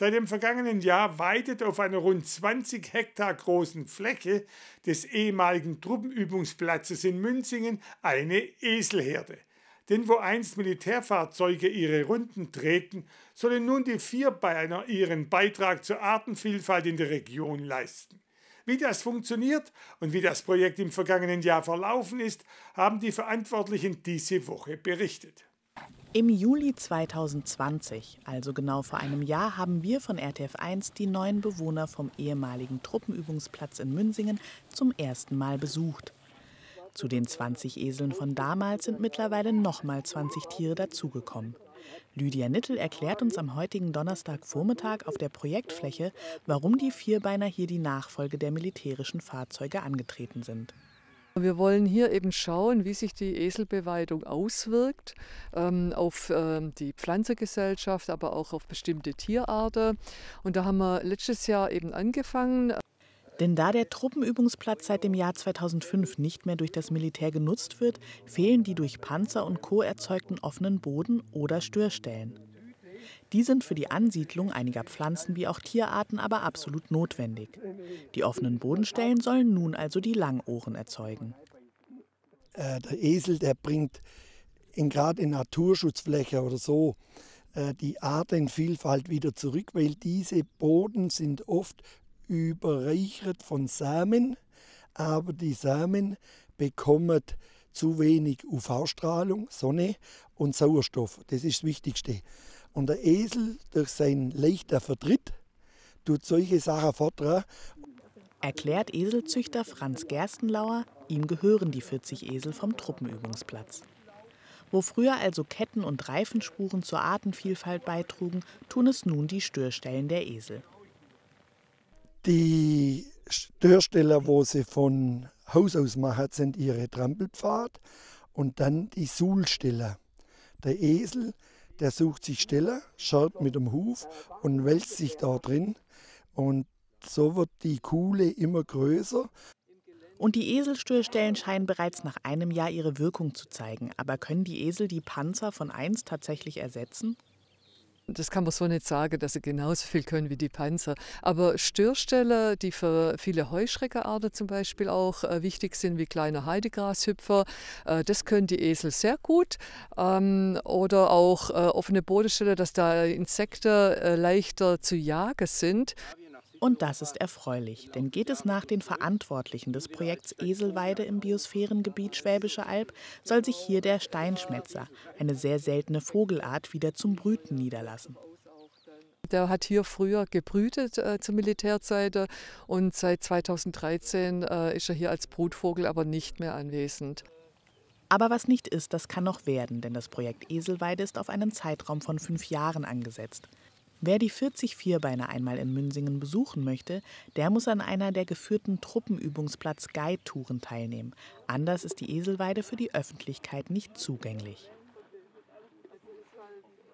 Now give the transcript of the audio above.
Seit dem vergangenen Jahr weitet auf einer rund 20 Hektar großen Fläche des ehemaligen Truppenübungsplatzes in Münzingen eine Eselherde. Denn wo einst Militärfahrzeuge ihre Runden treten, sollen nun die Vierbeiner ihren Beitrag zur Artenvielfalt in der Region leisten. Wie das funktioniert und wie das Projekt im vergangenen Jahr verlaufen ist, haben die Verantwortlichen diese Woche berichtet. Im Juli 2020, also genau vor einem Jahr, haben wir von RTF1 die neuen Bewohner vom ehemaligen Truppenübungsplatz in Münsingen zum ersten Mal besucht. Zu den 20 Eseln von damals sind mittlerweile nochmal 20 Tiere dazugekommen. Lydia Nittel erklärt uns am heutigen Donnerstagvormittag auf der Projektfläche, warum die Vierbeiner hier die Nachfolge der militärischen Fahrzeuge angetreten sind. Wir wollen hier eben schauen, wie sich die Eselbeweidung auswirkt ähm, auf ähm, die Pflanzengesellschaft, aber auch auf bestimmte Tierarten. Und da haben wir letztes Jahr eben angefangen. Denn da der Truppenübungsplatz seit dem Jahr 2005 nicht mehr durch das Militär genutzt wird, fehlen die durch Panzer und Co. erzeugten offenen Boden oder Störstellen. Die sind für die Ansiedlung einiger Pflanzen wie auch Tierarten aber absolut notwendig. Die offenen Bodenstellen sollen nun also die Langohren erzeugen. Äh, der Esel, der bringt gerade in Naturschutzfläche oder so äh, die Artenvielfalt wieder zurück, weil diese Boden sind oft überreichert von Samen, aber die Samen bekommen zu wenig UV-Strahlung, Sonne und Sauerstoff. Das ist das Wichtigste. Und der Esel durch seinen leichten Vertritt tut solche Sachen fordern. Erklärt Eselzüchter Franz Gerstenlauer, ihm gehören die 40 Esel vom Truppenübungsplatz. Wo früher also Ketten und Reifenspuren zur Artenvielfalt beitrugen, tun es nun die Störstellen der Esel. Die Störstellen, wo sie von Haus aus machen, sind ihre Trampelpfad und dann die Suhlstelle. Der Esel der sucht sich Stelle, schaut mit dem Huf und wälzt sich da drin. Und so wird die Kuhle immer größer. Und die Eselstörstellen scheinen bereits nach einem Jahr ihre Wirkung zu zeigen. Aber können die Esel die Panzer von einst tatsächlich ersetzen? Das kann man so nicht sagen, dass sie genauso viel können wie die Panzer. Aber Störstelle, die für viele Heuschreckenarten zum Beispiel auch äh, wichtig sind, wie kleine Heidegrashüpfer, äh, das können die Esel sehr gut. Ähm, oder auch äh, offene Bodenstelle, dass da Insekten äh, leichter zu jagen sind. Und das ist erfreulich, denn geht es nach den Verantwortlichen des Projekts Eselweide im Biosphärengebiet Schwäbische Alb, soll sich hier der Steinschmätzer, eine sehr seltene Vogelart, wieder zum Brüten niederlassen. Der hat hier früher gebrütet äh, zur Militärzeit und seit 2013 äh, ist er hier als Brutvogel aber nicht mehr anwesend. Aber was nicht ist, das kann noch werden, denn das Projekt Eselweide ist auf einen Zeitraum von fünf Jahren angesetzt. Wer die 40 Vierbeiner einmal in Münsingen besuchen möchte, der muss an einer der geführten Truppenübungsplatz Guide-Touren teilnehmen. Anders ist die Eselweide für die Öffentlichkeit nicht zugänglich.